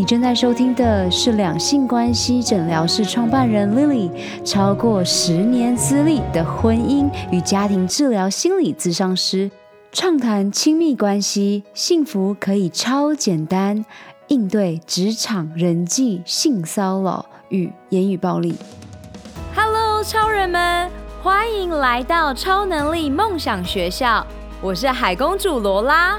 你正在收听的是两性关系诊疗室创办人 Lily，超过十年资历的婚姻与家庭治疗心理咨商师，畅谈亲密关系，幸福可以超简单，应对职场人际性骚扰与言语暴力。Hello，超人们，欢迎来到超能力梦想学校，我是海公主罗拉。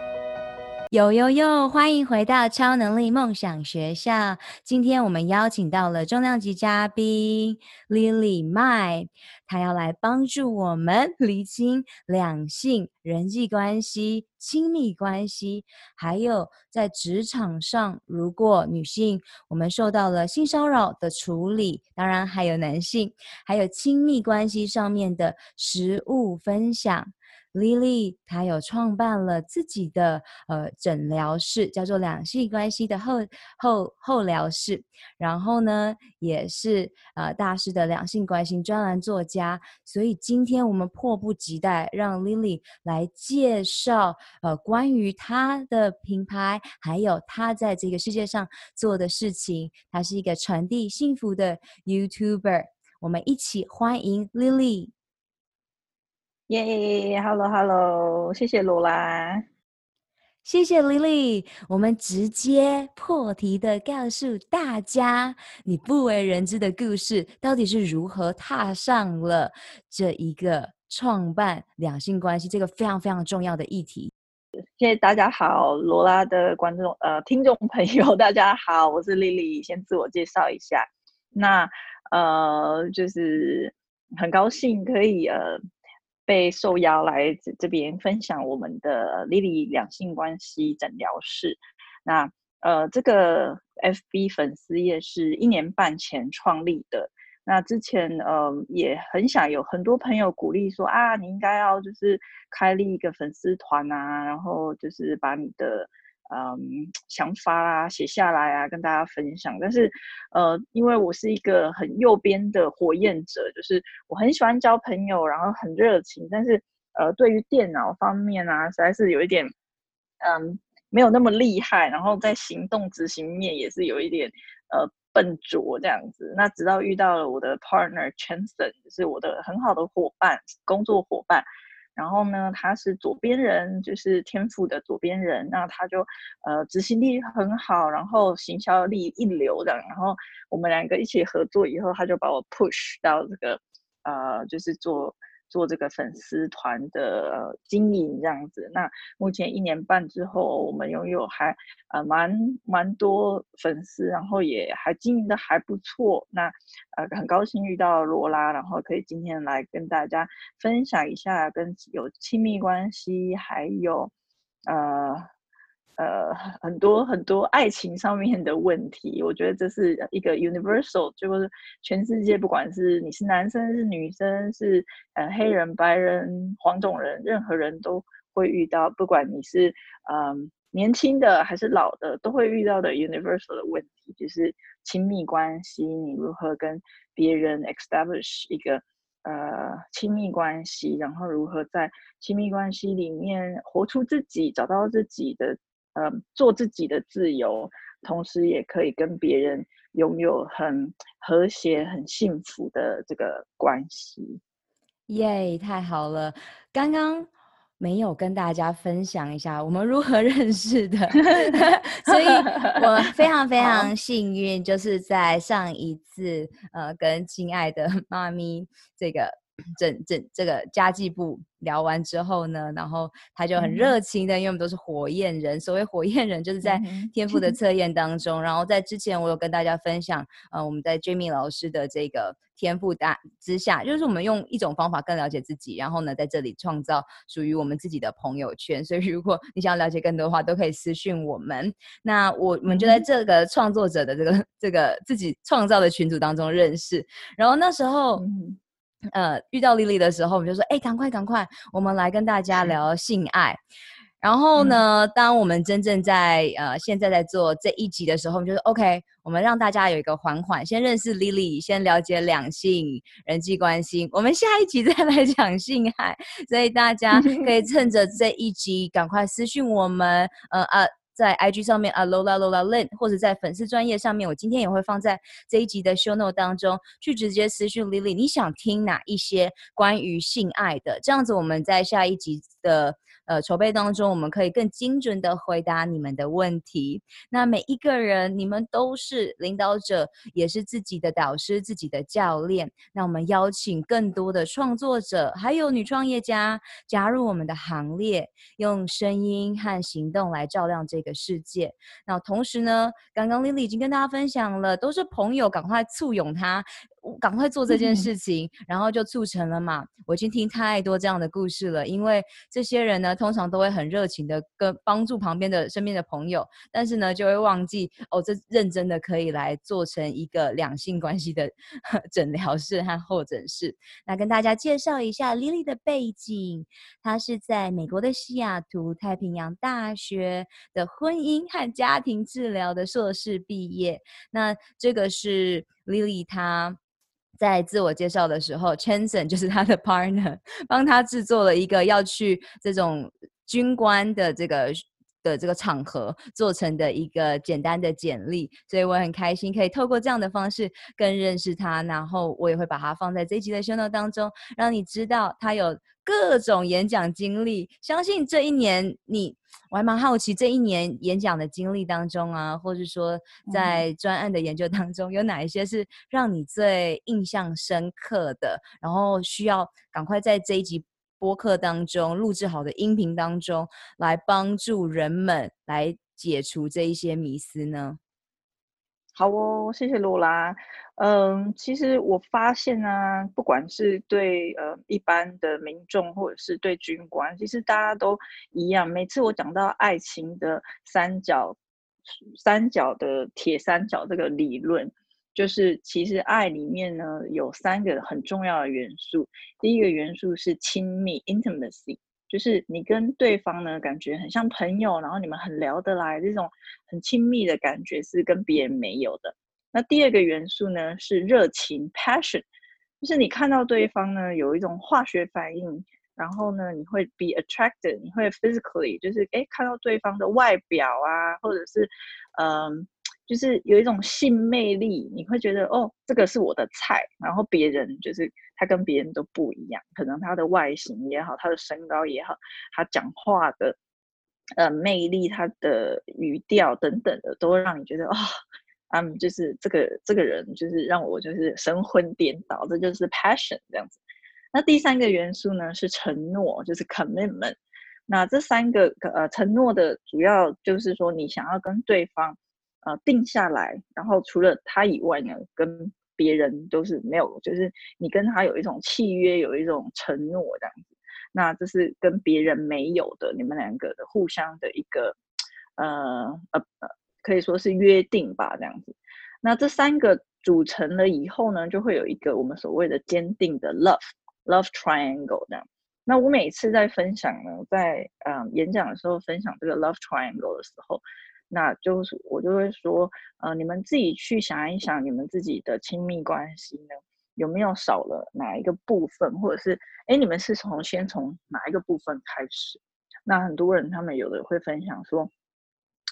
呦呦呦！欢迎回到超能力梦想学校。今天我们邀请到了重量级嘉宾 Lily Mai，她要来帮助我们厘清两性人际关系、亲密关系，还有在职场上，如果女性我们受到了性骚扰的处理，当然还有男性，还有亲密关系上面的实务分享。Lily，她有创办了自己的呃诊疗室，叫做两性关系的后后后疗室。然后呢，也是呃大师的两性关系专栏作家。所以今天我们迫不及待让 Lily 来介绍呃关于她的品牌，还有她在这个世界上做的事情。她是一个传递幸福的 YouTuber。我们一起欢迎 Lily。耶、yeah，Hello Hello，谢谢罗拉，谢谢 Lily。我们直接破题的告诉大家，你不为人知的故事到底是如何踏上了这一个创办两性关系这个非常非常重要的议题。谢谢大家好，罗拉的观众呃听众朋友大家好，我是 Lily，先自我介绍一下。那呃就是很高兴可以呃。被受邀来这这边分享我们的 Lily 两性关系诊疗室。那呃，这个 FB 粉丝页是一年半前创立的。那之前呃也很想有很多朋友鼓励说啊，你应该要就是开立一个粉丝团啊，然后就是把你的。嗯，想法啊，写下来啊，跟大家分享。但是，呃，因为我是一个很右边的火焰者，就是我很喜欢交朋友，然后很热情，但是，呃，对于电脑方面啊，实在是有一点，嗯，没有那么厉害。然后在行动执行面也是有一点，呃，笨拙这样子。那直到遇到了我的 partner Chanson，就是我的很好的伙伴，工作伙伴。然后呢，他是左边人，就是天赋的左边人，那他就呃执行力很好，然后行销力一流的。然后我们两个一起合作以后，他就把我 push 到这个呃，就是做。做这个粉丝团的经营这样子，那目前一年半之后，我们拥有还呃蛮蛮多粉丝，然后也还经营的还不错。那呃很高兴遇到罗拉，然后可以今天来跟大家分享一下跟有亲密关系，还有呃。呃，很多很多爱情上面的问题，我觉得这是一个 universal，就是全世界，不管是你是男生是女生是呃黑人白人黄种人，任何人都会遇到，不管你是嗯、年轻的还是老的，都会遇到的 universal 的问题，就是亲密关系，你如何跟别人 establish 一个呃亲密关系，然后如何在亲密关系里面活出自己，找到自己的。呃，做自己的自由，同时也可以跟别人拥有很和谐、很幸福的这个关系。耶，太好了！刚刚没有跟大家分享一下我们如何 认识的，所以我非常非常幸运，就是在上一次呃，跟亲爱的 妈咪这个整整这个家计部。聊完之后呢，然后他就很热情的，嗯、因为我们都是火焰人。所谓火焰人，就是在天赋的测验当中。嗯、然后在之前，我有跟大家分享，呃，我们在 Jamie 老师的这个天赋大之下，就是我们用一种方法更了解自己，然后呢，在这里创造属于我们自己的朋友圈。所以，如果你想要了解更多的话，都可以私讯我们。那我我们就在这个创作者的这个这个自己创造的群组当中认识。然后那时候。嗯呃遇到 Lily 的时候，我们就说，哎，赶快赶快，我们来跟大家聊性爱。然后呢，嗯、当我们真正在呃现在在做这一集的时候，我们就说 OK，我们让大家有一个缓缓，先认识 Lily，先了解两性人际关系。我们下一集 再来讲性爱，所以大家可以 趁着这一集赶快私讯我们，呃啊，在 IG 上面啊 Lola Lola Lin，或者在粉丝专业上面，我今天也会放在这一集的 Show Note 当中去直接私讯 Lily，你想听哪一些关于性爱的？这样子我们在下一集的。呃，筹备当中，我们可以更精准的回答你们的问题。那每一个人，你们都是领导者，也是自己的导师、自己的教练。那我们邀请更多的创作者，还有女创业家加入我们的行列，用声音和行动来照亮这个世界。那同时呢，刚刚 Lily 已经跟大家分享了，都是朋友，赶快簇拥他。赶快做这件事情，嗯、然后就促成了嘛。我已经听太多这样的故事了，因为这些人呢，通常都会很热情的跟帮助旁边的身边的朋友，但是呢，就会忘记哦，这认真的可以来做成一个两性关系的 诊疗室和候诊室。那跟大家介绍一下 Lily 的背景，她是在美国的西雅图太平洋大学的婚姻和家庭治疗的硕士毕业。那这个是 Lily 她。在自我介绍的时候，Chanson 就是他的 partner，帮他制作了一个要去这种军官的这个的这个场合做成的一个简单的简历，所以我很开心可以透过这样的方式更认识他，然后我也会把它放在这一集的 show note 当中，让你知道他有各种演讲经历。相信这一年你。我还蛮好奇，这一年演讲的经历当中啊，或者说在专案的研究当中，有哪一些是让你最印象深刻的？然后需要赶快在这一集播客当中录制好的音频当中，来帮助人们来解除这一些迷思呢？好哦，谢谢罗拉。嗯，其实我发现啊，不管是对呃一般的民众，或者是对军官，其实大家都一样。每次我讲到爱情的三角，三角的铁三角这个理论，就是其实爱里面呢有三个很重要的元素。第一个元素是亲密 （intimacy）。就是你跟对方呢，感觉很像朋友，然后你们很聊得来，这种很亲密的感觉是跟别人没有的。那第二个元素呢是热情 （passion），就是你看到对方呢有一种化学反应，然后呢你会 be attracted，你会 physically，就是诶看到对方的外表啊，或者是嗯。就是有一种性魅力，你会觉得哦，这个是我的菜。然后别人就是他跟别人都不一样，可能他的外形也好，他的身高也好，他讲话的呃魅力，他的语调等等的，都会让你觉得啊，嗯，就是这个这个人就是让我就是神魂颠倒，这就是 passion 这样子。那第三个元素呢是承诺，就是 commitment。那这三个呃承诺的主要就是说，你想要跟对方。呃，定下来，然后除了他以外呢，跟别人都是没有，就是你跟他有一种契约，有一种承诺这样子。那这是跟别人没有的，你们两个的互相的一个呃呃呃，可以说是约定吧，这样子。那这三个组成了以后呢，就会有一个我们所谓的坚定的 love love triangle 这样。那我每次在分享呢，在嗯、演讲的时候分享这个 love triangle 的时候。那就是我就会说，呃，你们自己去想一想，你们自己的亲密关系呢，有没有少了哪一个部分，或者是，哎，你们是从先从哪一个部分开始？那很多人他们有的会分享说，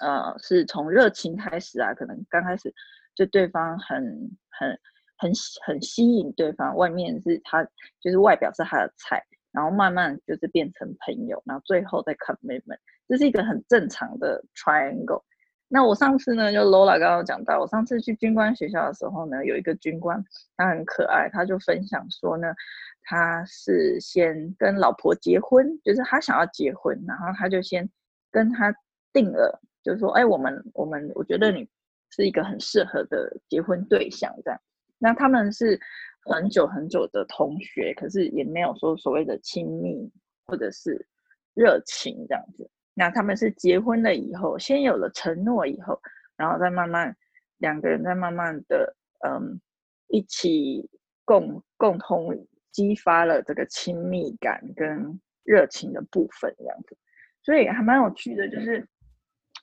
呃，是从热情开始啊，可能刚开始就对方很很很很吸引对方，外面是他就是外表是他的菜，然后慢慢就是变成朋友，然后最后再 commitment，这是一个很正常的 triangle。那我上次呢，就 Lola 刚刚讲到，我上次去军官学校的时候呢，有一个军官，他很可爱，他就分享说呢，他是先跟老婆结婚，就是他想要结婚，然后他就先跟他定了，就是说，哎，我们我们，我觉得你是一个很适合的结婚对象，这样。那他们是很久很久的同学，可是也没有说所谓的亲密或者是热情这样子。那他们是结婚了以后，先有了承诺以后，然后再慢慢两个人再慢慢的，嗯，一起共共同激发了这个亲密感跟热情的部分，这样子，所以还蛮有趣的，就是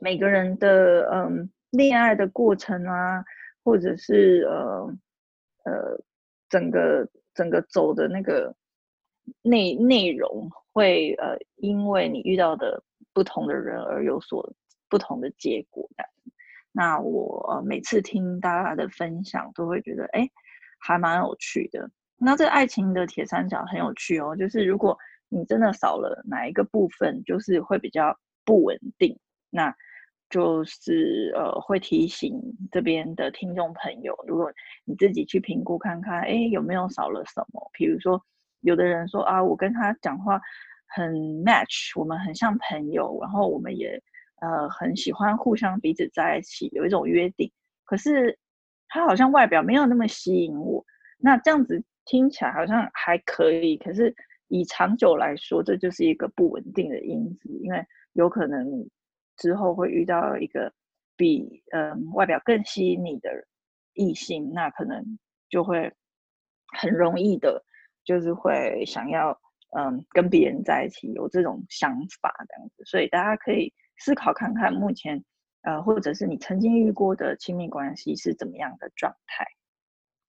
每个人的嗯恋爱的过程啊，或者是呃呃整个整个走的那个内内容，会呃因为你遇到的不同的人而有所不同的结果的。那我每次听大家的分享，都会觉得哎，还蛮有趣的。那这爱情的铁三角很有趣哦，就是如果你真的少了哪一个部分，就是会比较不稳定。那就是呃，会提醒这边的听众朋友，如果你自己去评估看看，哎，有没有少了什么？比如说，有的人说啊，我跟他讲话很 match，我们很像朋友，然后我们也呃很喜欢互相彼此在一起，有一种约定。可是他好像外表没有那么吸引我，那这样子。听起来好像还可以，可是以长久来说，这就是一个不稳定的因子，因为有可能之后会遇到一个比嗯、外表更吸引你的异性，那可能就会很容易的，就是会想要嗯、跟别人在一起，有这种想法这样子，所以大家可以思考看看，目前呃或者是你曾经遇过的亲密关系是怎么样的状态。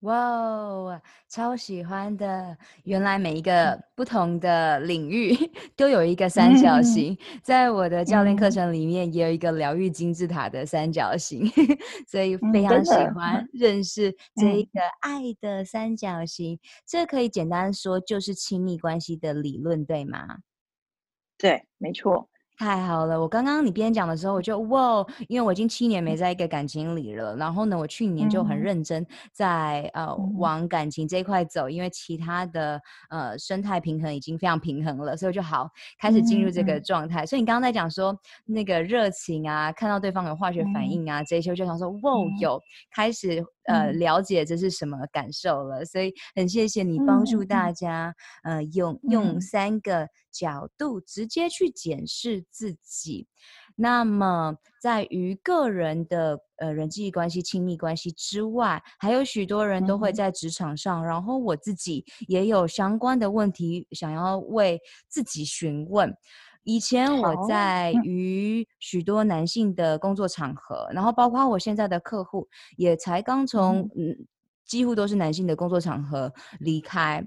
哇哦，超喜欢的！原来每一个不同的领域 都有一个三角形，在我的教练课程里面也有一个疗愈金字塔的三角形，所以非常喜欢 认识这一个爱的三角形。这可以简单说就是亲密关系的理论，对吗？对，没错。太好了！我刚刚你边讲的时候，我就哇，因为我已经七年没在一个感情里了。然后呢，我去年就很认真在、嗯、呃往感情这一块走，因为其他的呃生态平衡已经非常平衡了，所以我就好开始进入这个状态。嗯、所以你刚刚在讲说那个热情啊，看到对方有化学反应啊，嗯、这些我就想说哇，有开始呃了解这是什么感受了。所以很谢谢你帮助大家，嗯、呃用用三个角度直接去检视。自己，那么在于个人的呃人际关系、亲密关系之外，还有许多人都会在职场上，嗯、然后我自己也有相关的问题想要为自己询问。以前我在与许多男性的工作场合，嗯、然后包括我现在的客户，也才刚从嗯，嗯几乎都是男性的工作场合离开，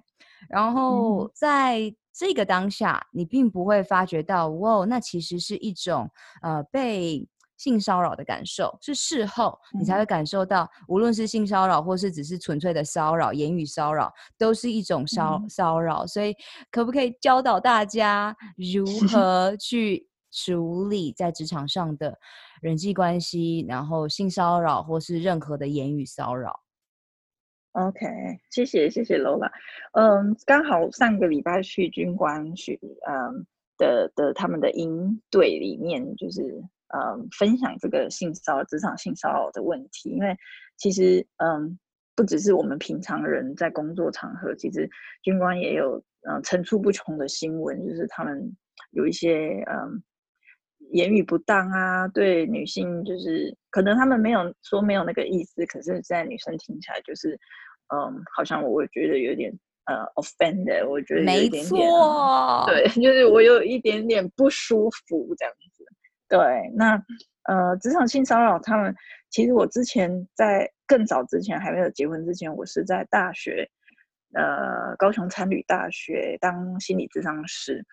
然后在。嗯这个当下，你并不会发觉到，哇，那其实是一种呃被性骚扰的感受，是事后你才会感受到，嗯、无论是性骚扰，或是只是纯粹的骚扰、言语骚扰，都是一种骚、嗯、骚扰。所以，可不可以教导大家如 何去处理在职场上的人际关系，然后性骚扰或是任何的言语骚扰？OK，谢谢谢谢 Lola，嗯，刚好上个礼拜去军官去，嗯的的他们的营队里面，就是嗯分享这个性骚扰、职场性骚扰的问题，因为其实嗯不只是我们平常人在工作场合，其实军官也有嗯层出不穷的新闻，就是他们有一些嗯。言语不当啊，对女性就是可能他们没有说没有那个意思，可是，在女生听起来就是，嗯，好像我会觉得有点呃 offended，我觉得有一点点，没错，对，就是我有一点点不舒服这样子。对，那呃，职场性骚扰，他们其实我之前在更早之前还没有结婚之前，我是在大学，呃，高雄餐旅大学当心理咨商师。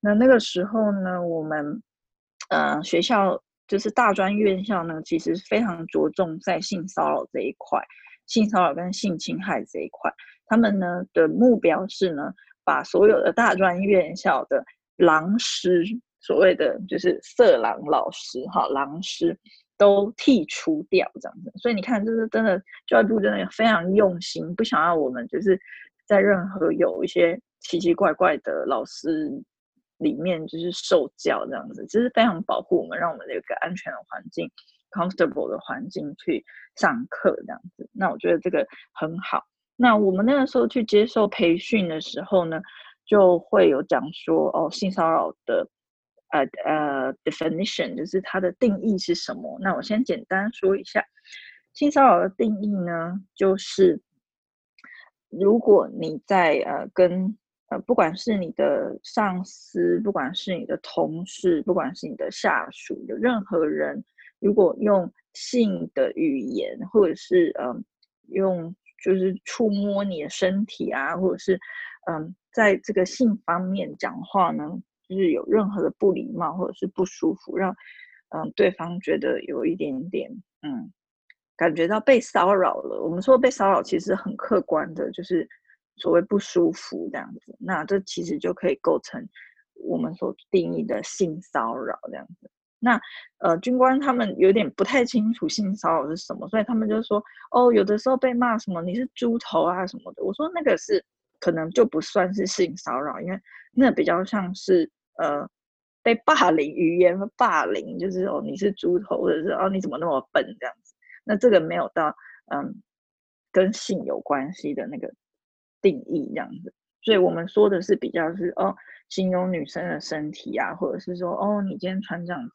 那那个时候呢，我们呃，学校就是大专院校呢，其实非常着重在性骚扰这一块，性骚扰跟性侵害这一块，他们呢的目标是呢，把所有的大专院校的狼师，所谓的就是色狼老师哈，狼师都剔除掉这样子。所以你看，就是真的教育部真的非常用心，不想要我们就是在任何有一些奇奇怪怪的老师。里面就是受教这样子，就是非常保护我们，让我们有一个安全的环境，comfortable 的环境去上课这样子。那我觉得这个很好。那我们那个时候去接受培训的时候呢，就会有讲说哦，性骚扰的呃呃 definition，就是它的定义是什么？那我先简单说一下，性骚扰的定义呢，就是如果你在呃跟呃不管是你的上司，不管是你的同事，不管是你的下属，有任何人，如果用性的语言，或者是嗯、呃、用就是触摸你的身体啊，或者是嗯、在这个性方面讲话呢，就是有任何的不礼貌或者是不舒服，让嗯、对方觉得有一点点嗯。感觉到被骚扰了。我们说被骚扰其实很客观的，就是所谓不舒服这样子。那这其实就可以构成我们所定义的性骚扰这样子。那呃，军官他们有点不太清楚性骚扰是什么，所以他们就说哦，有的时候被骂什么你是猪头啊什么的。我说那个是可能就不算是性骚扰，因为那比较像是呃被霸凌语言霸凌，就是哦你是猪头，或者是哦你怎么那么笨这样子。那这个没有到嗯跟性有关系的那个定义这样子，所以我们说的是比较是哦形容女生的身体啊，或者是说哦你今天穿这样子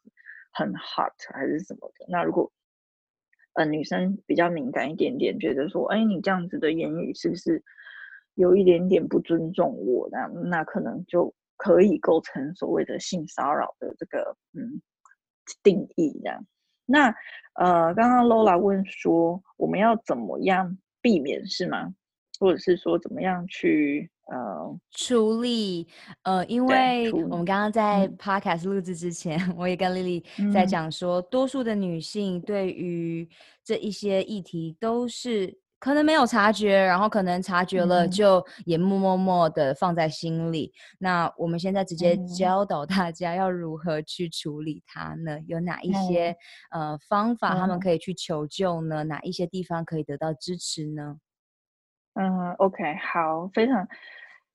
很 hot 还是什么的。那如果呃女生比较敏感一点点，觉得说哎你这样子的言语是不是有一点点不尊重我那，那可能就可以构成所谓的性骚扰的这个嗯定义这样。那呃，刚刚 Lola 问说，我们要怎么样避免是吗？或者是说怎么样去呃处理？呃，因为我们刚刚在 Podcast 录制之前，嗯、我也跟 Lily 在讲说，嗯、多数的女性对于这一些议题都是。可能没有察觉，然后可能察觉了，就也默默默的放在心里。嗯、那我们现在直接教导大家要如何去处理它呢？有哪一些、嗯、呃方法他们可以去求救呢？嗯、哪一些地方可以得到支持呢？嗯，OK，好，非常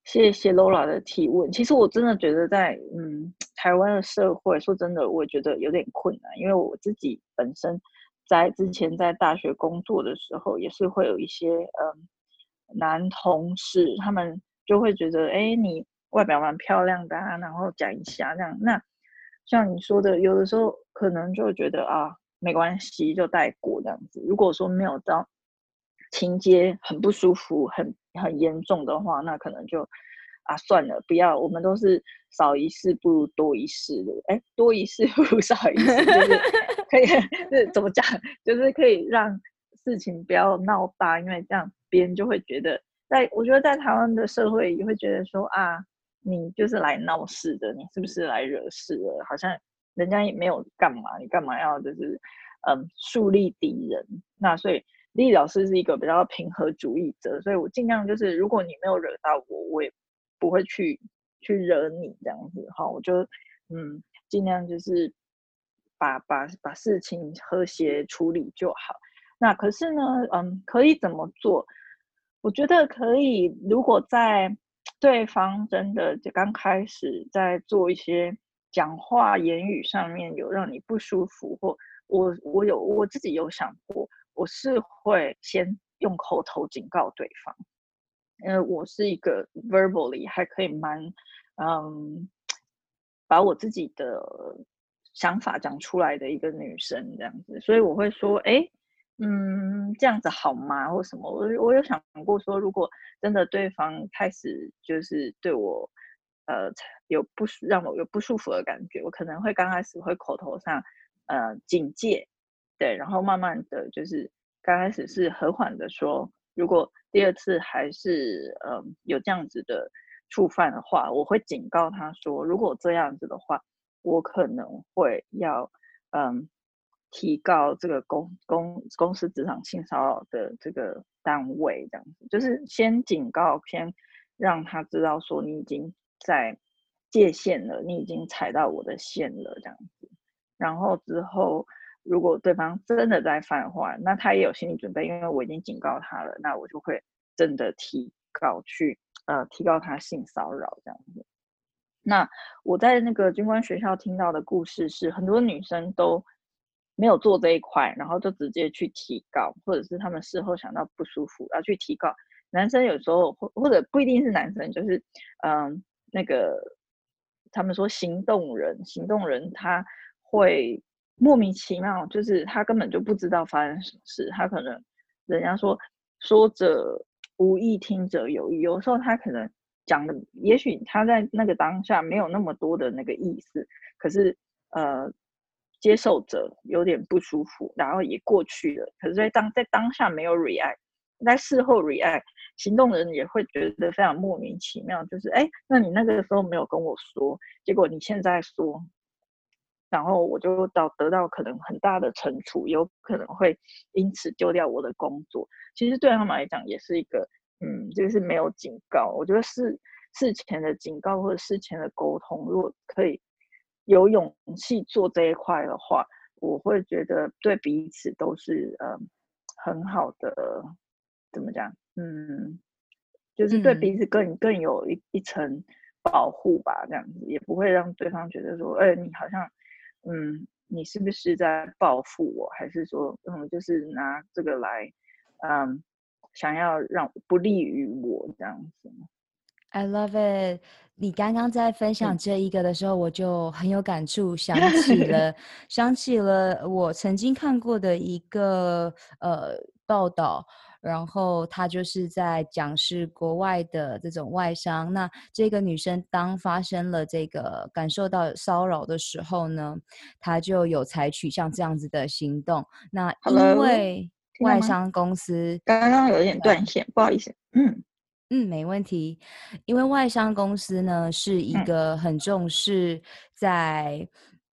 谢谢 Lola 的提问。其实我真的觉得在嗯台湾的社会，说真的，我觉得有点困难，因为我自己本身。在之前在大学工作的时候，也是会有一些嗯男同事，他们就会觉得，哎，你外表蛮漂亮的啊，然后讲一下这样。那像你说的，有的时候可能就觉得啊，没关系，就带过这样子。如果说没有到情节很不舒服、很很严重的话，那可能就啊算了，不要。我们都是少一事不如多一事的，哎，多一事 不如少一事，就是。可以是怎么讲？就是可以让事情不要闹大，因为这样别人就会觉得，在我觉得在台湾的社会也会觉得说啊，你就是来闹事的，你是不是来惹事了？好像人家也没有干嘛，你干嘛要就是嗯树立敌人？那所以丽老师是一个比较平和主义者，所以我尽量就是如果你没有惹到我，我也不会去去惹你这样子哈。我就嗯尽量就是。把把把事情和谐处理就好。那可是呢，嗯，可以怎么做？我觉得可以，如果在对方真的就刚开始在做一些讲话言语上面有让你不舒服，或我我有我自己有想过，我是会先用口头警告对方，因为我是一个 verbally 还可以蛮嗯，把我自己的。想法讲出来的一个女生这样子，所以我会说，哎，嗯，这样子好吗？或什么？我我有想过说，如果真的对方开始就是对我，呃，有不舒让我有不舒服的感觉，我可能会刚开始会口头上，呃，警戒，对，然后慢慢的就是刚开始是和缓的说，如果第二次还是嗯有这样子的触犯的话，我会警告他说，如果这样子的话。我可能会要，嗯，提告这个公公公司职场性骚扰的这个单位，这样子，就是先警告，先让他知道说你已经在界限了，你已经踩到我的线了，这样子。然后之后，如果对方真的在犯的话，那他也有心理准备，因为我已经警告他了，那我就会真的提告去，呃，提告他性骚扰这样子。那我在那个军官学校听到的故事是，很多女生都没有做这一块，然后就直接去提告，或者是他们事后想到不舒服要去提告。男生有时候或或者不一定是男生，就是嗯，那个他们说行动人，行动人他会莫名其妙，就是他根本就不知道发生什么事，他可能人家说说者无意听者有意，有时候他可能讲的，也许他在那个当下没有那么多的那个意思，可是呃，接受者有点不舒服，然后也过去了。可是在当在当下没有 react，在事后 react，行动的人也会觉得非常莫名其妙，就是哎，那你那个时候没有跟我说，结果你现在说。然后我就到得到可能很大的惩处，有可能会因此丢掉我的工作。其实对他们来讲也是一个，嗯，就是没有警告。我觉得事事前的警告或者事前的沟通，如果可以有勇气做这一块的话，我会觉得对彼此都是嗯很好的。怎么讲？嗯，就是对彼此更更有一一层保护吧，这样子也不会让对方觉得说，哎，你好像。嗯，你是不是在报复我，还是说，嗯，就是拿这个来，嗯，想要让不利于我这样子？I love it。你刚刚在分享这一个的时候，我就很有感触，想起 了，想起了我曾经看过的一个呃报道。然后他就是在讲是国外的这种外商。那这个女生当发生了这个感受到骚扰的时候呢，她就有采取像这样子的行动。那因为外商公司刚刚有点断线，不好意思。嗯嗯，没问题。因为外商公司呢是一个很重视在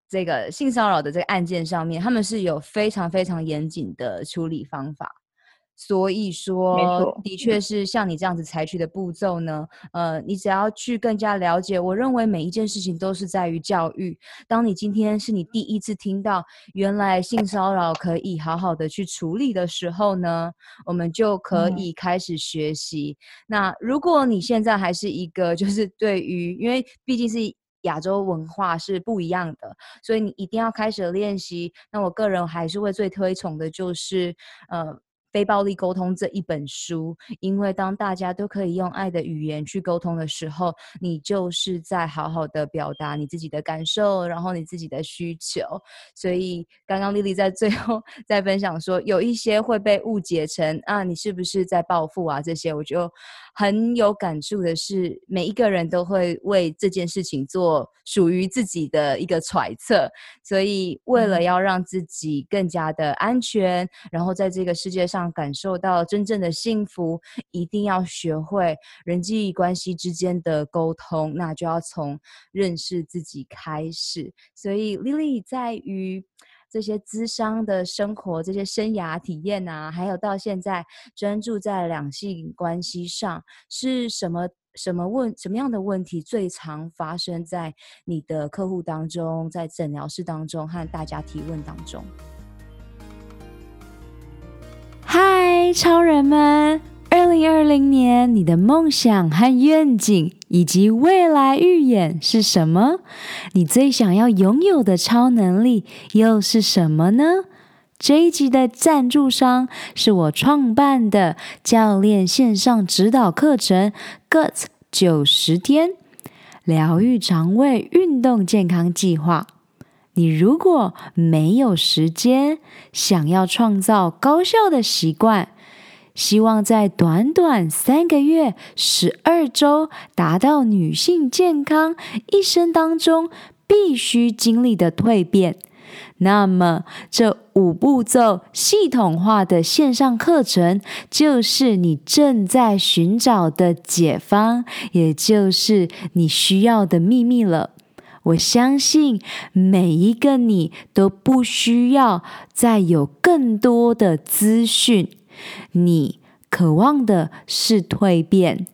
这个性骚扰的这个案件上面，他们是有非常非常严谨的处理方法。所以说，的确是像你这样子采取的步骤呢。呃，你只要去更加了解，我认为每一件事情都是在于教育。当你今天是你第一次听到原来性骚扰可以好好的去处理的时候呢，我们就可以开始学习。嗯。那如果你现在还是一个，就是对于，因为毕竟是亚洲文化是不一样的，所以你一定要开始练习。那我个人还是会最推崇的就是，呃。非暴力沟通这一本书，因为当大家都可以用爱的语言去沟通的时候，你就是在好好的表达你自己的感受，然后你自己的需求。所以刚刚 Lily 在最后在分享说，有一些会被误解成啊，你是不是在报复啊？这些我就很有感触的是，每一个人都会为这件事情做属于自己的一个揣测。所以为了要让自己更加的安全，然后在这个世界上。感受到真正的幸福，一定要学会人际关系之间的沟通，那就要从认识自己开始。所以，Lily 在于这些咨商的生活、这些生涯体验啊，还有到现在专注在两性关系上，是什么什么问什么样的问题最常发生在你的客户当中，在诊疗室当中和大家提问当中？嗨，超人们！二零二零年，你的梦想和愿景以及未来预演是什么？你最想要拥有的超能力又是什么呢？这一集的赞助商是我创办的教练线上指导课程 “GUT 九十天疗愈肠胃运动健康计划”。你如果没有时间，想要创造高效的习惯，希望在短短三个月、十二周达到女性健康一生当中必须经历的蜕变，那么这五步骤系统化的线上课程就是你正在寻找的解方，也就是你需要的秘密了。我相信每一个你都不需要再有更多的资讯，你渴望的是蜕变。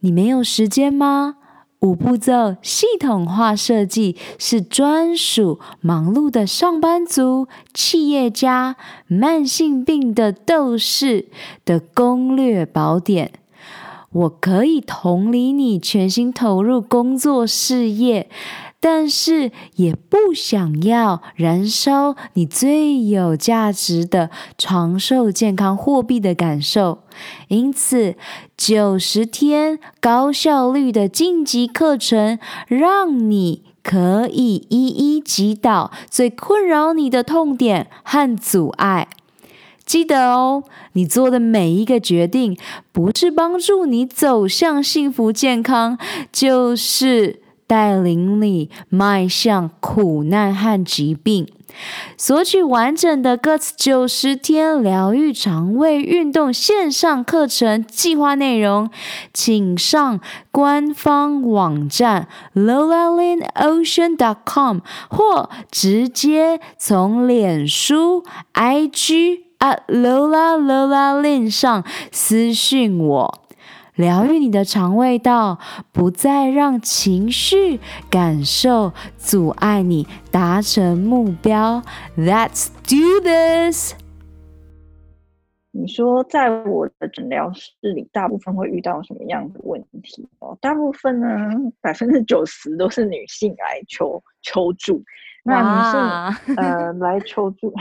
你没有时间吗？五步骤系统化设计是专属忙碌的上班族、企业家、慢性病的斗士的攻略宝典。我可以同理你全心投入工作事业，但是也不想要燃烧你最有价值的长寿健康货币的感受。因此，九十天高效率的晋级课程，让你可以一一击倒最困扰你的痛点和阻碍。记得哦，你做的每一个决定，不是帮助你走向幸福健康，就是带领你迈向苦难和疾病。索取完整的 Guts 九十天疗愈肠胃运动线上课程计划内容，请上官方网站 lolalinOcean.com 或直接从脸书 IG at Lola Lola 链上私讯我。疗愈你的肠胃道，不再让情绪感受阻碍你达成目标。Let's do this。你说，在我的诊疗室里，大部分会遇到什么样的问题？哦，大部分呢，百分之九十都是女性来求求助。那女性呃来求助，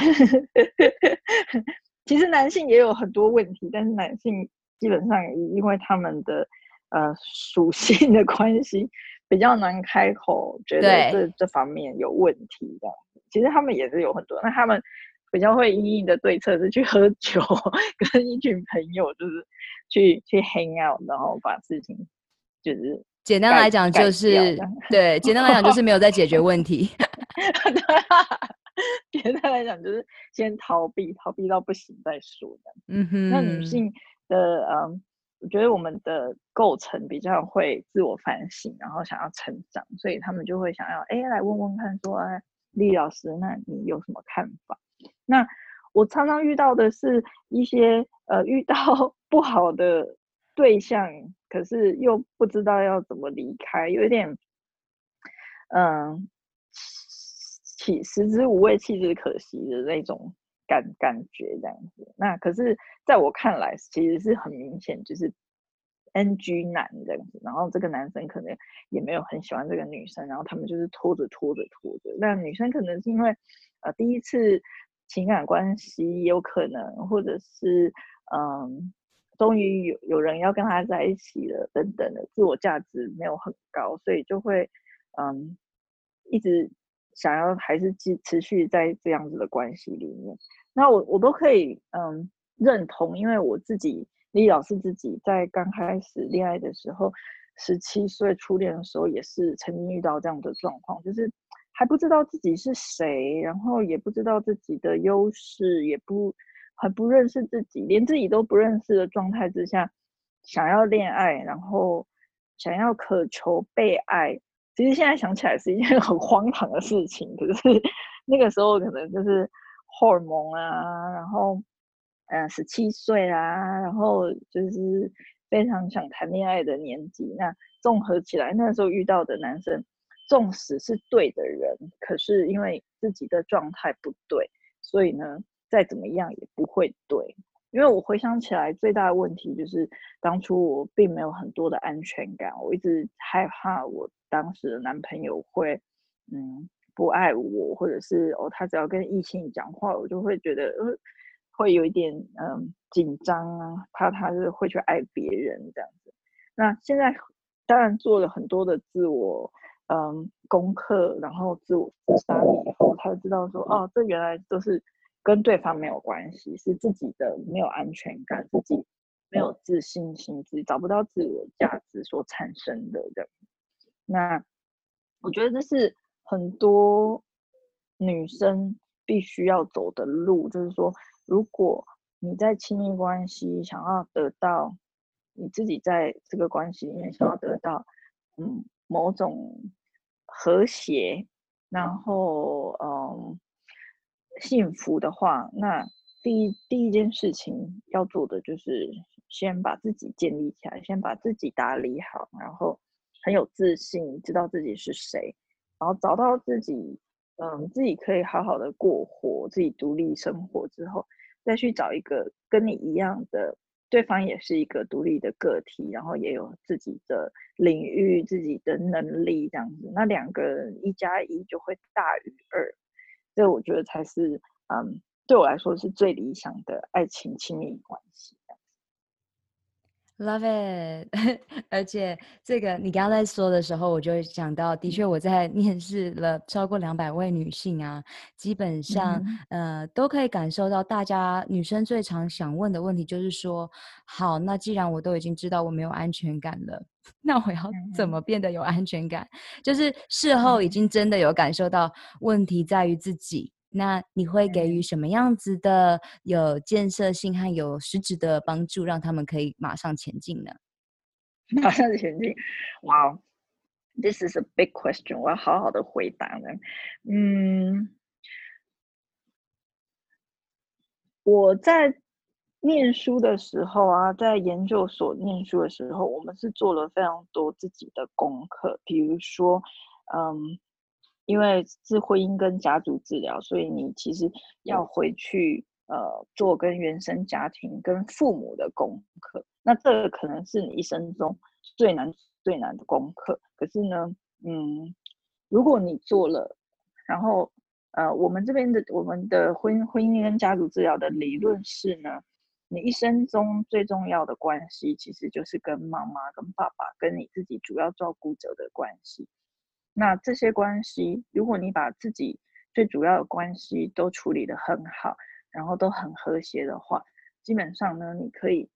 其实男性也有很多问题，但是男性。基本上，因为他们的呃属性的关系，比较难开口，觉得这这方面有问题的。其实他们也是有很多，那他们比较会因应的对策是去喝酒，跟一群朋友就是去去 hang out，然后把事情就是简单来讲就是对，简单来讲就是没有在解决问题。简单来讲就是先逃避，逃避到不行再说的。嗯哼，那女性。的嗯，我觉得我们的构成比较会自我反省，然后想要成长，所以他们就会想要哎来问问看说，说哎李老师，那你有什么看法？那我常常遇到的是一些呃遇到 不好的对象，可是又不知道要怎么离开，有一点嗯弃食之无味，弃之可惜的那种。感感觉这样子，那可是在我看来，其实是很明显，就是 NG 男这样子。然后这个男生可能也没有很喜欢这个女生，然后他们就是拖着拖着拖着。那女生可能是因为呃第一次情感关系有可能，或者是嗯终于有有人要跟他在一起了等等的，自我价值没有很高，所以就会嗯一直。想要还是继持续在这样子的关系里面，那我我都可以嗯认同，因为我自己李老师自己在刚开始恋爱的时候，十七岁初恋的时候也是曾经遇到这样的状况，就是还不知道自己是谁，然后也不知道自己的优势，也不还不认识自己，连自己都不认识的状态之下，想要恋爱，然后想要渴求被爱。其实现在想起来是一件 很荒唐的事情，可是那个时候可能就是荷尔蒙啊，然后嗯十七岁啊，然后就是非常想谈恋爱的年纪。那综合起来，那时候遇到的男生，纵使是对的人，可是因为自己的状态不对，所以呢，再怎么样也不会对。因为我回想起来，最大的问题就是当初我并没有很多的安全感，我一直害怕我当时的男朋友会，嗯，不爱我，或者是哦，他只要跟异性讲话，我就会觉得呃，会有一点嗯紧张啊，怕他是会去爱别人这样子。那现在当然做了很多的自我嗯功课，然后自我自杀以后，他就知道说哦，这原来都是。跟对方没有关系，是自己的没有安全感，自己没有自信心，自己找不到自我价值所产生的人。那我觉得这是很多女生必须要走的路，就是说，如果你在亲密关系想要得到你自己在这个关系里面想要得到嗯某种和谐，然后嗯。幸福的话，那第一第一件事情要做的就是先把自己建立起来，先把自己打理好，然后很有自信，知道自己是谁，然后找到自己，嗯，自己可以好好的过活，自己独立生活之后，再去找一个跟你一样的，对方也是一个独立的个体，然后也有自己的领域、自己的能力这样子，那两个人一加一就会大于二。这我觉得才是，嗯，对我来说是最理想的爱情亲密关系。Love it，而且这个你刚刚在说的时候，我就会想到，的确我在面试了超过两百位女性啊，基本上、嗯、呃都可以感受到，大家女生最常想问的问题就是说，好，那既然我都已经知道我没有安全感了，那我要怎么变得有安全感？嗯、就是事后已经真的有感受到问题在于自己。那你会给予什么样子的有建设性和有实质的帮助，让他们可以马上前进呢？马上前进，哇、wow，This is a big question，我要好好的回答呢。嗯，我在念书的时候啊，在研究所念书的时候，我们是做了非常多自己的功课，比如说，嗯。因为是婚姻跟家族治疗，所以你其实要回去呃做跟原生家庭跟父母的功课。那这个可能是你一生中最难最难的功课。可是呢，嗯，如果你做了，然后呃，我们这边的我们的婚婚姻跟家族治疗的理论是呢，你一生中最重要的关系其实就是跟妈妈、跟爸爸、跟你自己主要照顾者的关系。那这些关系，如果你把自己最主要的关系都处理得很好，然后都很和谐的话，基本上呢，你可以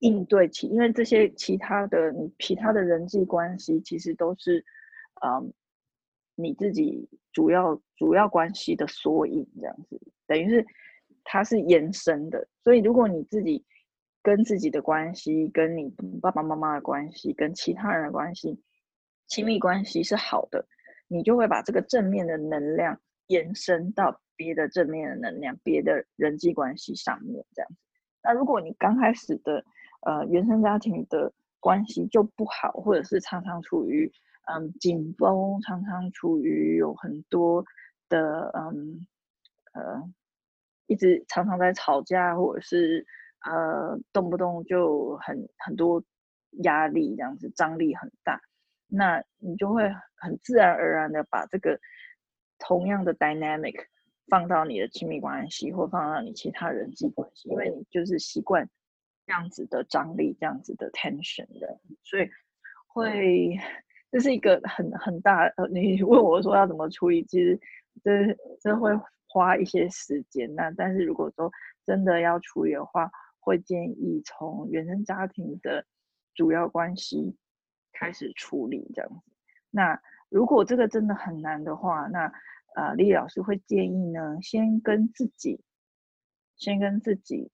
应对其，因为这些其他的你其他的人际关系，其实都是，嗯，你自己主要主要关系的缩影，这样子，等于是它是延伸的。所以，如果你自己跟自己的关系，跟你爸爸妈妈的关系，跟其他人的关系。亲密关系是好的，你就会把这个正面的能量延伸到别的正面的能量、别的人际关系上面，这样子。那如果你刚开始的呃原生家庭的关系就不好，或者是常常处于嗯紧绷，常常处于有很多的嗯呃一直常常在吵架，或者是呃动不动就很很多压力，这样子张力很大。那你就会很自然而然的把这个同样的 dynamic 放到你的亲密关系，或放到你其他人际关系，因为你就是习惯这样子的张力，这样子的 tension 的，所以会这是一个很很大。你问我说要怎么处理，其实这这会花一些时间。那但是如果说真的要处理的话，会建议从原生家庭的主要关系。开始处理这样子，那如果这个真的很难的话，那呃，李老师会建议呢，先跟自己，先跟自己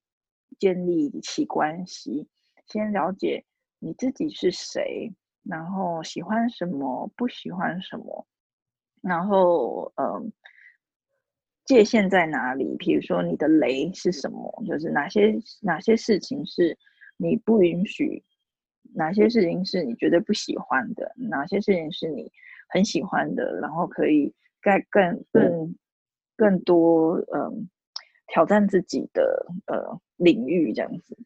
建立起关系，先了解你自己是谁，然后喜欢什么，不喜欢什么，然后嗯、界限在哪里？比如说你的雷是什么？就是哪些哪些事情是你不允许。哪些事情是你绝对不喜欢的？哪些事情是你很喜欢的？然后可以更更更更多嗯挑战自己的呃领域，这样子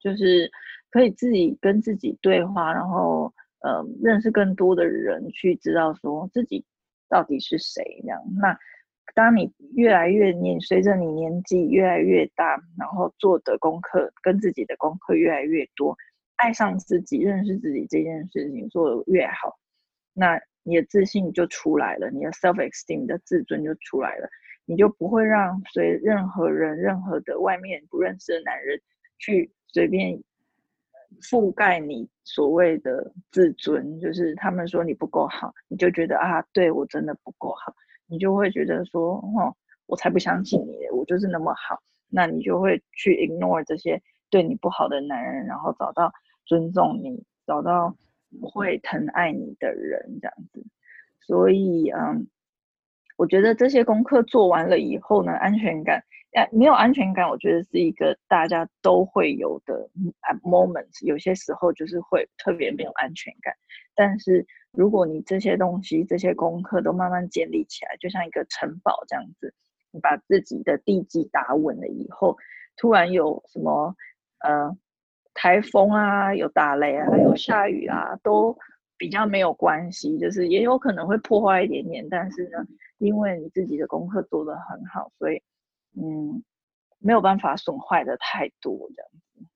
就是可以自己跟自己对话，然后呃认识更多的人，去知道说自己到底是谁。这样，那当你越来越年，随着你年纪越来越大，然后做的功课跟自己的功课越来越多。爱上自己、认识自己这件事情做得越好，那你的自信就出来了，你的 self esteem 的自尊就出来了，你就不会让随任何人、任何的外面不认识的男人去随便覆盖你所谓的自尊，就是他们说你不够好，你就觉得啊，对我真的不够好，你就会觉得说，哦，我才不相信你，我就是那么好，那你就会去 ignore 这些对你不好的男人，然后找到。尊重你，找到会疼爱你的人，这样子。所以，嗯，我觉得这些功课做完了以后呢，安全感，哎，没有安全感，我觉得是一个大家都会有的 moment。有些时候就是会特别没有安全感。但是，如果你这些东西、这些功课都慢慢建立起来，就像一个城堡这样子，你把自己的地基打稳了以后，突然有什么，呃。台风啊，有打雷啊，有下雨啊，都比较没有关系，就是也有可能会破坏一点点，但是呢，因为你自己的功课做得很好，所以嗯，没有办法损坏的太多这样子。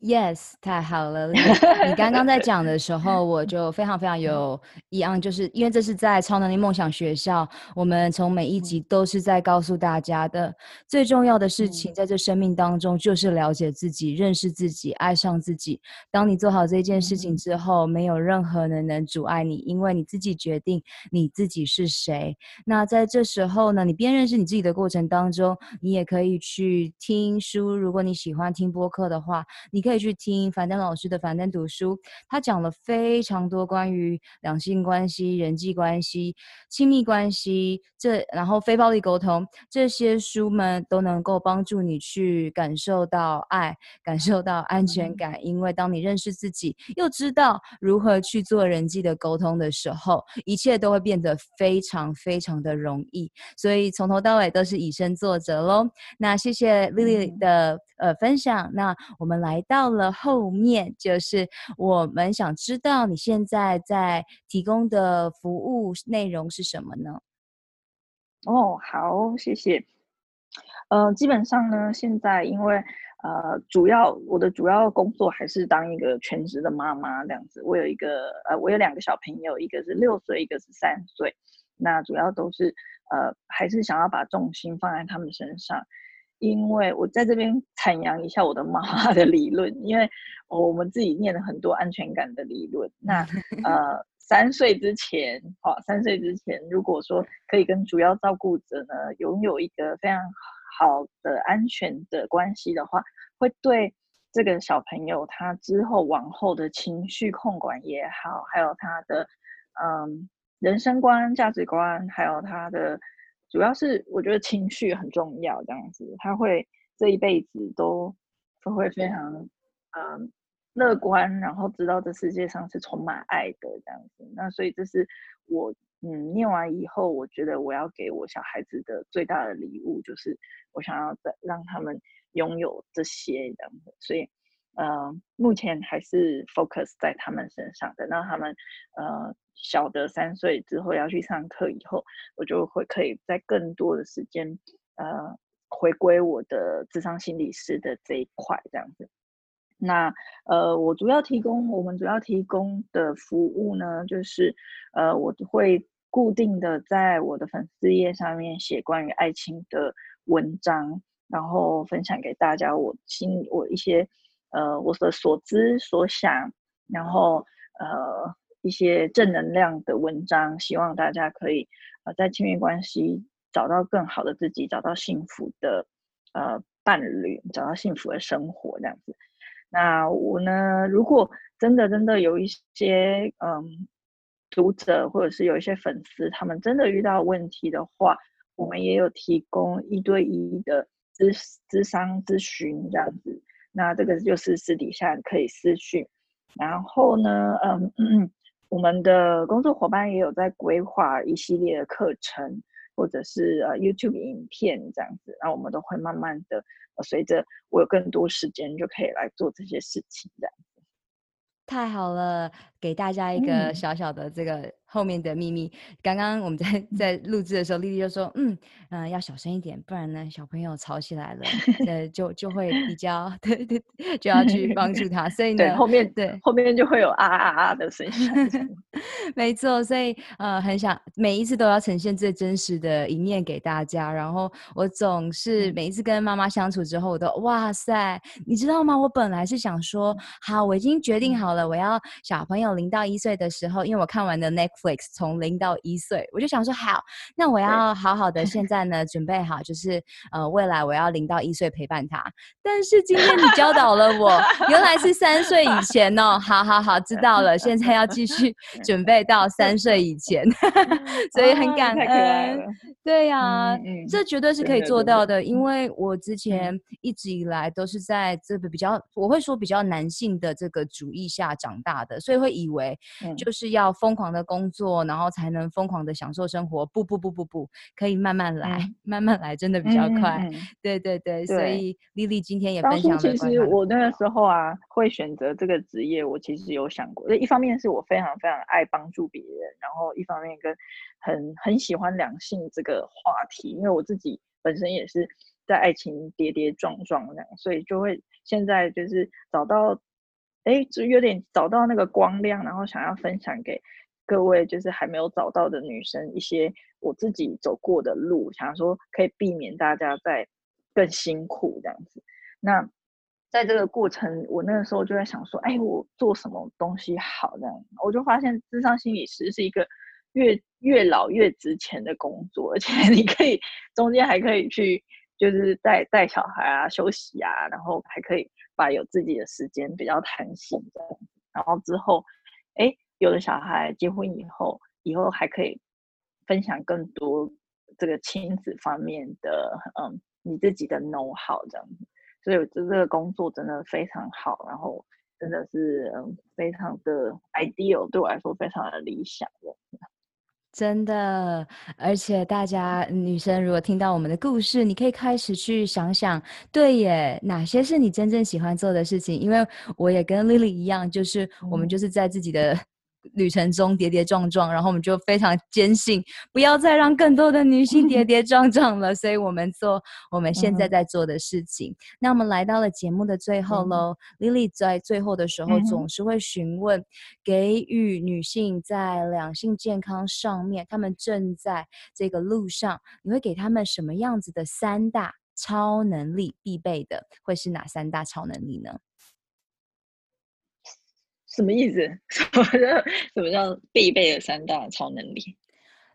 Yes，太好了！你刚刚在讲的时候，我就非常非常有一样，就是因为这是在超能力梦想学校，我们从每一集都是在告诉大家的最重要的事情，在这生命当中就是了解自己、认识自己、爱上自己。当你做好这件事情之后，没有任何人能阻碍你，因为你自己决定你自己是谁。那在这时候呢，你边认识你自己的过程当中，你也可以去听书。如果你喜欢听播客的话，你。可以去听樊登老师的樊登读书，他讲了非常多关于两性关系、人际关系、亲密关系，这然后非暴力沟通这些书们都能够帮助你去感受到爱，感受到安全感。嗯、因为当你认识自己，又知道如何去做人际的沟通的时候，一切都会变得非常非常的容易。所以从头到尾都是以身作则喽。那谢谢 Lily 的、嗯、呃分享。那我们来到。到了后面，就是我们想知道你现在在提供的服务内容是什么呢？哦，好，谢谢。呃，基本上呢，现在因为呃，主要我的主要工作还是当一个全职的妈妈这样子。我有一个呃，我有两个小朋友，一个是六岁，一个是三岁。那主要都是呃，还是想要把重心放在他们身上。因为我在这边阐扬一下我的妈妈的理论，因为我们自己念了很多安全感的理论。那呃，三岁之前，好、哦，三岁之前，如果说可以跟主要照顾者呢，拥有一个非常好的安全的关系的话，会对这个小朋友他之后往后的情绪控管也好，还有他的嗯人生观、价值观，还有他的。主要是我觉得情绪很重要，这样子他会这一辈子都都会非常嗯乐观，然后知道这世界上是充满爱的这样子。那所以这是我嗯念完以后，我觉得我要给我小孩子的最大的礼物，就是我想要在让他们拥有这些这样子。所以呃目前还是 focus 在他们身上的，让他们呃。小的三岁之后要去上课以后，我就会可以在更多的时间，呃，回归我的智商心理师的这一块这样子。那呃，我主要提供我们主要提供的服务呢，就是呃，我会固定的在我的粉丝页上面写关于爱情的文章，然后分享给大家我心我一些呃我的所知所想，然后呃。一些正能量的文章，希望大家可以呃在亲密关系找到更好的自己，找到幸福的呃伴侣，找到幸福的生活这样子。那我呢，如果真的真的有一些嗯读者或者是有一些粉丝，他们真的遇到问题的话，我们也有提供一对一的咨咨商咨询这样子。那这个就是私底下可以私讯，然后呢，嗯嗯。我们的工作伙伴也有在规划一系列的课程，或者是呃 YouTube 影片这样子，然后我们都会慢慢的，随着我有更多时间，就可以来做这些事情这样子。太好了，给大家一个小小的这个。嗯后面的秘密，刚刚我们在在录制的时候，丽丽就说：“嗯嗯、呃，要小声一点，不然呢，小朋友吵起来了，呃，就就会比较 对对，就要去帮助他。所以呢，后面对后面就会有啊啊啊的声音。没错，所以呃，很想每一次都要呈现最真实的一面给大家。然后我总是每一次跟妈妈相处之后，我都哇塞，你知道吗？我本来是想说，好，我已经决定好了，我要小朋友零到一岁的时候，因为我看完的从零到一岁，我就想说好，那我要好好的现在呢，准备好，就是呃，未来我要零到一岁陪伴他。但是今天你教导了我，原来是三岁以前哦。好好好，知道了，现在要继续 准备到三岁以前，所以很感恩。对呀、啊嗯嗯，这绝对是可以做到的，因为我之前一直以来都是在这个比较，我会说比较男性的这个主义下长大的，所以会以为就是要疯狂的工作，然后才能疯狂的享受生活。不不不不不，可以慢慢来，嗯、慢慢来，真的比较快。对对，对，所以丽丽今天也分享了。其实我那个时候啊，会选择这个职业，我其实有想过。一方面是我非常非常爱帮助别人，然后一方面跟。很很喜欢两性这个话题，因为我自己本身也是在爱情跌跌撞撞那样，所以就会现在就是找到，哎，就有点找到那个光亮，然后想要分享给各位，就是还没有找到的女生一些我自己走过的路，想说可以避免大家再更辛苦这样子。那在这个过程，我那个时候就在想说，哎，我做什么东西好呢？我就发现智商心理师是一个越越老越值钱的工作，而且 你可以中间还可以去。就是带带小孩啊，休息啊，然后还可以把有自己的时间比较弹性的，然后之后，哎，有了小孩，结婚以后，以后还可以分享更多这个亲子方面的，嗯，你自己的 know how 这样子，所以这这个工作真的非常好，然后真的是嗯，非常的 ideal，对我来说非常的理想的。真的，而且大家女生如果听到我们的故事，你可以开始去想想，对耶，哪些是你真正喜欢做的事情？因为我也跟 Lily 一样，就是我们就是在自己的。旅程中跌跌撞撞，然后我们就非常坚信，不要再让更多的女性跌 跌撞撞了。所以我们做我们现在在做的事情。嗯、那我们来到了节目的最后喽、嗯、，Lily 在最后的时候总是会询问，给予女性在两性健康上面，她们正在这个路上，你会给她们什么样子的三大超能力必备的？会是哪三大超能力呢？什么意思？什么叫什么叫必备的三大超能力？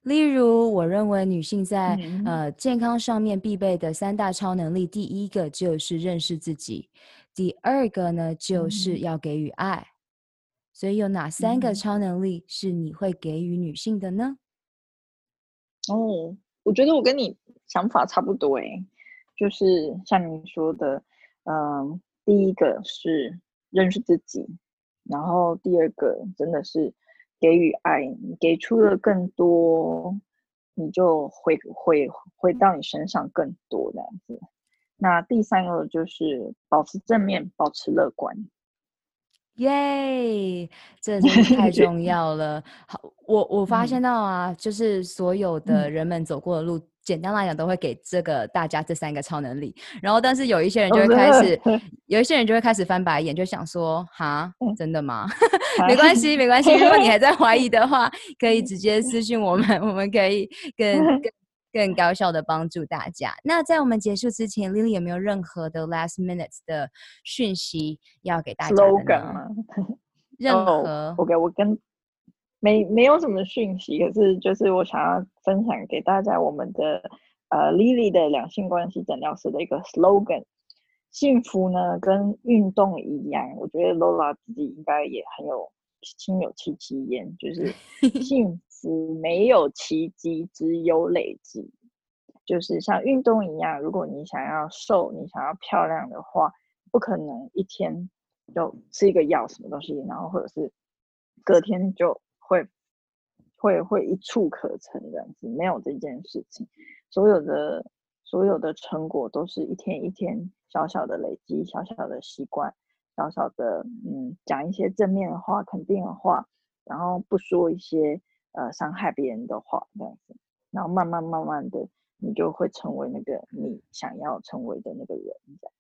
例如，我认为女性在、嗯、呃健康上面必备的三大超能力，第一个就是认识自己，第二个呢就是要给予爱。嗯、所以，有哪三个超能力是你会给予女性的呢？哦，我觉得我跟你想法差不多诶，就是像你说的，嗯、呃，第一个是认识自己。然后第二个真的是给予爱，你给出了更多，你就会会回到你身上更多这样子。那第三个就是保持正面，保持乐观。耶，这真的太重要了。好，我我发现到啊，嗯、就是所有的人们走过的路。简单来讲，都会给这个大家这三个超能力。然后，但是有一些人就会开始，有一些人就会开始翻白眼，就想说：“哈，真的吗？” 没关系，没关系。如果你还在怀疑的话，可以直接私信我们，我们可以更 更更高效的帮助大家。那在我们结束之前，Lily 有没有任何的 last minutes 的讯息要给大家？任何，OK，我跟。没没有什么讯息，可是就是我想要分享给大家我们的呃 Lily 的两性关系诊疗室的一个 slogan，幸福呢跟运动一样，我觉得 Lola 自己应该也很有亲有戚戚焉，就是 幸福没有奇迹，只有累积，就是像运动一样，如果你想要瘦，你想要漂亮的话，不可能一天就吃一个药什么东西，然后或者是隔天就。会会会一触可成这样子，没有这件事情，所有的所有的成果都是一天一天小小的累积，小小的习惯，小小的嗯，讲一些正面的话、肯定的话，然后不说一些呃伤害别人的话这样子，然后慢慢慢慢的，你就会成为那个你想要成为的那个人这样。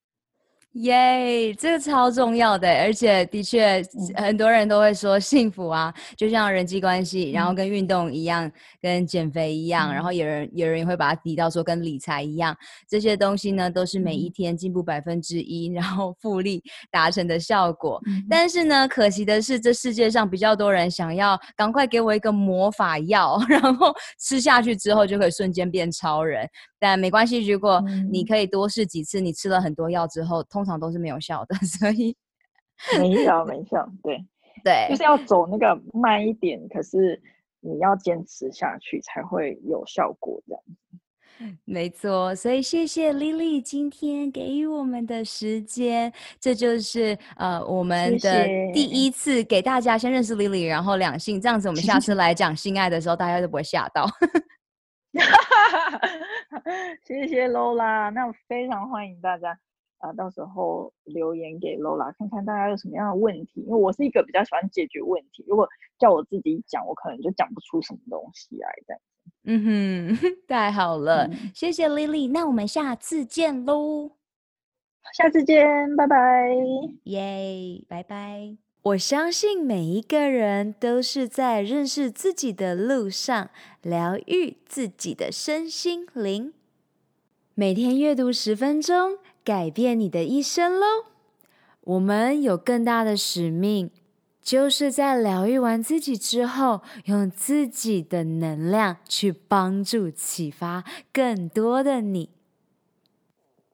耶，这个超重要的，而且的确，很多人都会说幸福啊，就像人际关系，然后跟运动一样，跟减肥一样，然后有人有人也会把它提到说跟理财一样，这些东西呢都是每一天进步百分之一，然后复利达成的效果。但是呢，可惜的是，这世界上比较多人想要赶快给我一个魔法药，然后吃下去之后就可以瞬间变超人。但没关系，如果你可以多试几次，你吃了很多药之后，通常都是没有效的，所以没效没效，对对，就是要走那个慢一点，可是你要坚持下去才会有效果，这样子。没错，所以谢谢 Lily 今天给予我们的时间，这就是呃我们的第一次给大家先认识 Lily，然后两性这样子，我们下次来讲性爱的时候，大家就不会吓到。谢谢 Lola，那我非常欢迎大家啊、呃，到时候留言给 Lola，看看大家有什么样的问题。因为我是一个比较喜欢解决问题，如果叫我自己讲，我可能就讲不出什么东西来的。嗯哼，太好了，嗯、谢谢 Lily，那我们下次见喽，下次见，拜拜，耶，拜拜。我相信每一个人都是在认识自己的路上，疗愈自己的身心灵。每天阅读十分钟，改变你的一生喽！我们有更大的使命，就是在疗愈完自己之后，用自己的能量去帮助、启发更多的你。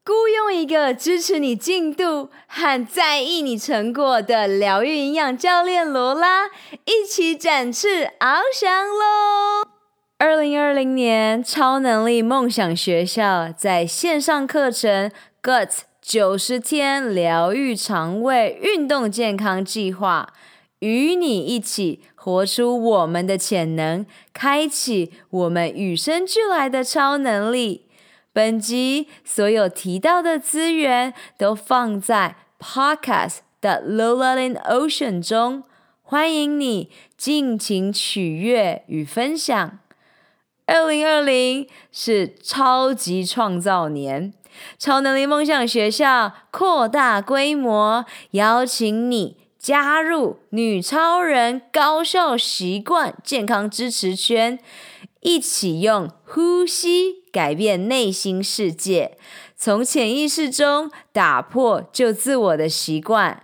雇佣一个支持你进度和在意你成果的疗愈营养教练罗拉，一起展翅翱翔喽！二零二零年超能力梦想学校在线上课程 Gut 九十天疗愈肠胃运动健康计划，与你一起活出我们的潜能，开启我们与生俱来的超能力。本集所有提到的资源都放在 Podcast 的 Lola in Ocean 中，欢迎你尽情取悦与分享。二零二零是超级创造年，超能力梦想学校扩大规模，邀请你加入女超人高效习惯健康支持圈，一起用呼吸。改变内心世界，从潜意识中打破旧自我的习惯。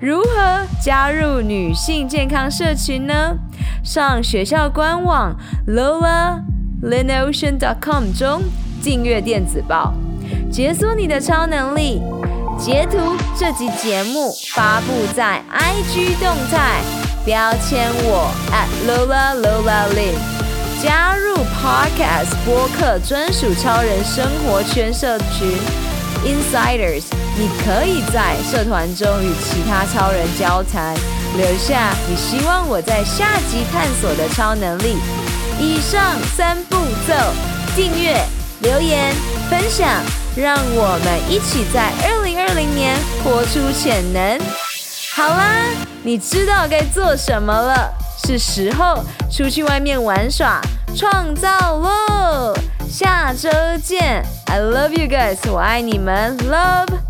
如何加入女性健康社群呢？上学校官网 lolaLinOcean.com 中订阅电子报，解锁你的超能力。截图这集节目发布在 IG 动态，标签我 at @LolaLolaLin，加入 Podcast 播客专属超人生活圈社群 Insiders。你可以在社团中与其他超人交谈，留下你希望我在下集探索的超能力。以上三步骤：订阅、留言、分享，让我们一起在二零二零年活出潜能。好啦，你知道该做什么了，是时候出去外面玩耍、创造喽！下周见，I love you guys，我爱你们，Love。